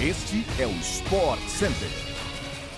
Este é o Sport Center.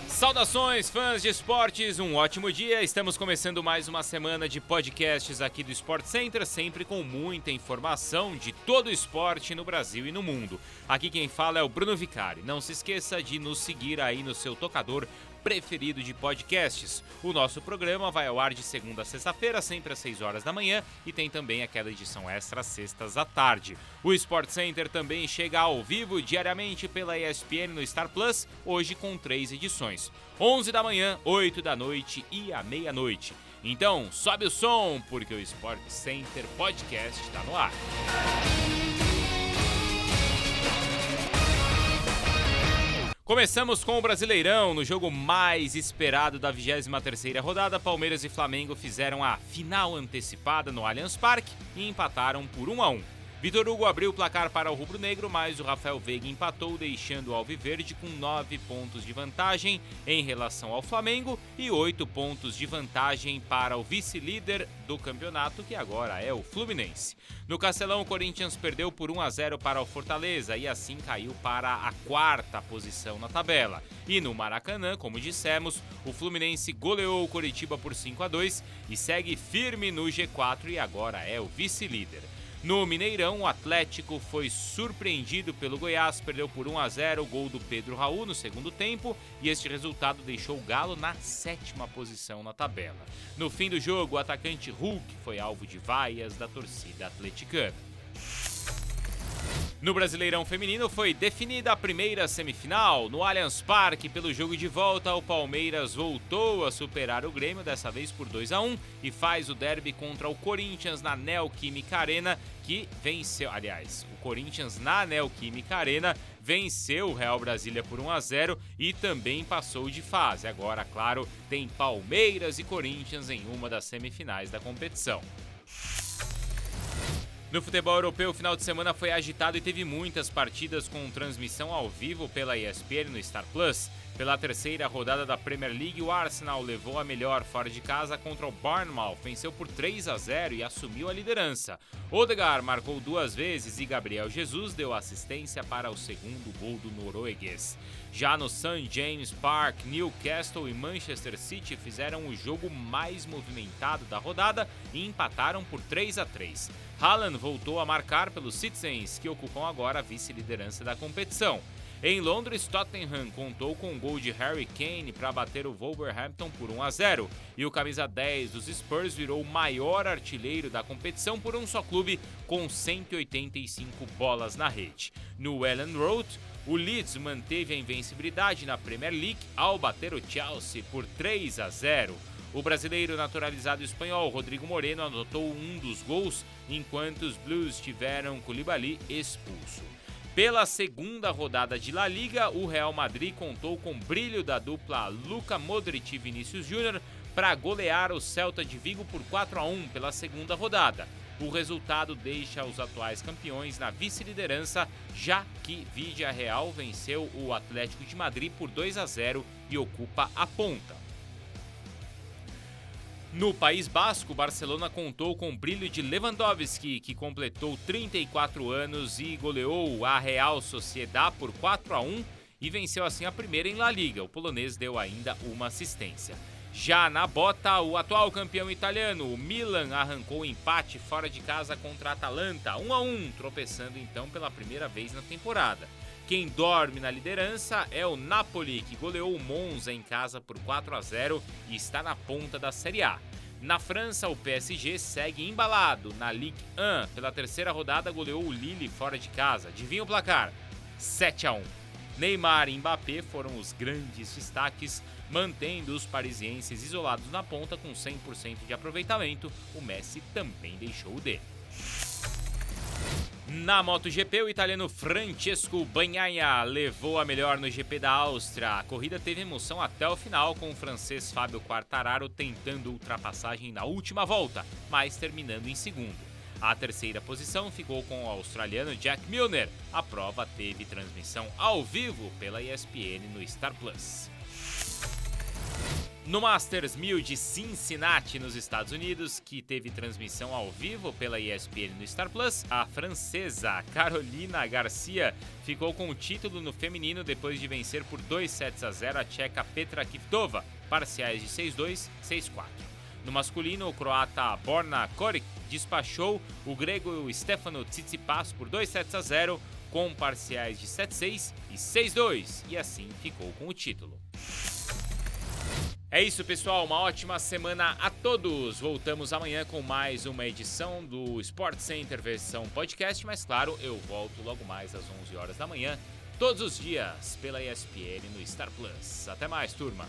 Saudações, fãs de esportes, um ótimo dia. Estamos começando mais uma semana de podcasts aqui do Sport Center, sempre com muita informação de todo o esporte no Brasil e no mundo. Aqui quem fala é o Bruno Vicari. Não se esqueça de nos seguir aí no seu tocador preferido de podcasts. O nosso programa vai ao ar de segunda a sexta-feira, sempre às 6 horas da manhã, e tem também aquela edição extra às sextas à tarde. O Sport Center também chega ao vivo diariamente pela ESPN no Star Plus, hoje com três edições: 11 da manhã, 8 da noite e à meia-noite. Então, sobe o som, porque o Sport Center Podcast está no ar. Começamos com o Brasileirão, no jogo mais esperado da 23ª rodada, Palmeiras e Flamengo fizeram a final antecipada no Allianz Parque e empataram por 1 a 1. Vitor Hugo abriu o placar para o rubro-negro, mas o Rafael Veiga empatou, deixando o Alviverde com 9 pontos de vantagem em relação ao Flamengo e 8 pontos de vantagem para o vice-líder do campeonato, que agora é o Fluminense. No Castelão, o Corinthians perdeu por 1 a 0 para o Fortaleza e assim caiu para a quarta posição na tabela. E no Maracanã, como dissemos, o Fluminense goleou o Coritiba por 5 a 2 e segue firme no G4 e agora é o vice-líder. No Mineirão, o Atlético foi surpreendido pelo Goiás, perdeu por 1 a 0 o gol do Pedro Raul no segundo tempo e este resultado deixou o Galo na sétima posição na tabela. No fim do jogo, o atacante Hulk foi alvo de vaias da torcida atleticana. No Brasileirão Feminino foi definida a primeira semifinal. No Allianz Parque, pelo jogo de volta, o Palmeiras voltou a superar o Grêmio, dessa vez por 2 a 1 e faz o derby contra o Corinthians na Neoquímica Arena, que venceu. Aliás, o Corinthians na Neoquímica Arena venceu o Real Brasília por 1 a 0 e também passou de fase. Agora, claro, tem Palmeiras e Corinthians em uma das semifinais da competição. No futebol europeu, o final de semana foi agitado e teve muitas partidas com transmissão ao vivo pela ESPN no Star Plus. Pela terceira rodada da Premier League, o Arsenal levou a melhor fora de casa contra o Bournemouth, venceu por 3 a 0 e assumiu a liderança. Odegaard marcou duas vezes e Gabriel Jesus deu assistência para o segundo gol do norueguês. Já no St. James Park, Newcastle e Manchester City fizeram o jogo mais movimentado da rodada e empataram por 3 a 3. Haaland voltou a marcar pelos Citizens, que ocupam agora a vice-liderança da competição. Em Londres, Tottenham contou com o um gol de Harry Kane para bater o Wolverhampton por 1 a 0 e o camisa 10 dos Spurs virou o maior artilheiro da competição por um só clube com 185 bolas na rede. No Ellen Road, o Leeds manteve a invencibilidade na Premier League ao bater o Chelsea por 3 a 0. O brasileiro naturalizado espanhol Rodrigo Moreno anotou um dos gols, enquanto os Blues tiveram Koulibaly expulso. Pela segunda rodada de La Liga, o Real Madrid contou com brilho da dupla Luca Modric e Vinícius Júnior para golear o Celta de Vigo por 4 a 1 pela segunda rodada. O resultado deixa os atuais campeões na vice-liderança, já que Vidia Real venceu o Atlético de Madrid por 2 a 0 e ocupa a ponta. No País Basco, Barcelona contou com o brilho de Lewandowski, que completou 34 anos e goleou a Real Sociedad por 4 a 1 e venceu assim a primeira em La Liga. O polonês deu ainda uma assistência. Já na bota, o atual campeão italiano, o Milan, arrancou o empate fora de casa contra a Atalanta, 1 a 1, tropeçando então pela primeira vez na temporada. Quem dorme na liderança é o Napoli, que goleou o Monza em casa por 4 a 0 e está na ponta da Série A. Na França, o PSG segue embalado na Ligue 1. Pela terceira rodada, goleou o Lille fora de casa. Adivinha o placar? 7 a 1. Neymar e Mbappé foram os grandes destaques, mantendo os parisienses isolados na ponta com 100% de aproveitamento. O Messi também deixou o dele. Na MotoGP, o italiano Francesco Bagnaia levou a melhor no GP da Áustria. A corrida teve emoção até o final, com o francês Fábio Quartararo tentando ultrapassagem na última volta, mas terminando em segundo. A terceira posição ficou com o australiano Jack Milner. A prova teve transmissão ao vivo pela ESPN no Star Plus. No Masters 1000 de Cincinnati, nos Estados Unidos, que teve transmissão ao vivo pela ESPN no Star Plus, a francesa Carolina Garcia ficou com o título no feminino depois de vencer por 2 sets a 0 a tcheca Petra Kvitova, parciais de 6-2, 6-4. No masculino, o croata Borna Koric despachou o grego Stefano Tsitsipas por 2 sets a 0, com parciais de 7-6 e 6-2, e assim ficou com o título. É isso, pessoal. Uma ótima semana a todos. Voltamos amanhã com mais uma edição do Sport Center versão podcast, mas claro, eu volto logo mais às 11 horas da manhã, todos os dias, pela ESPN no Star Plus. Até mais, turma.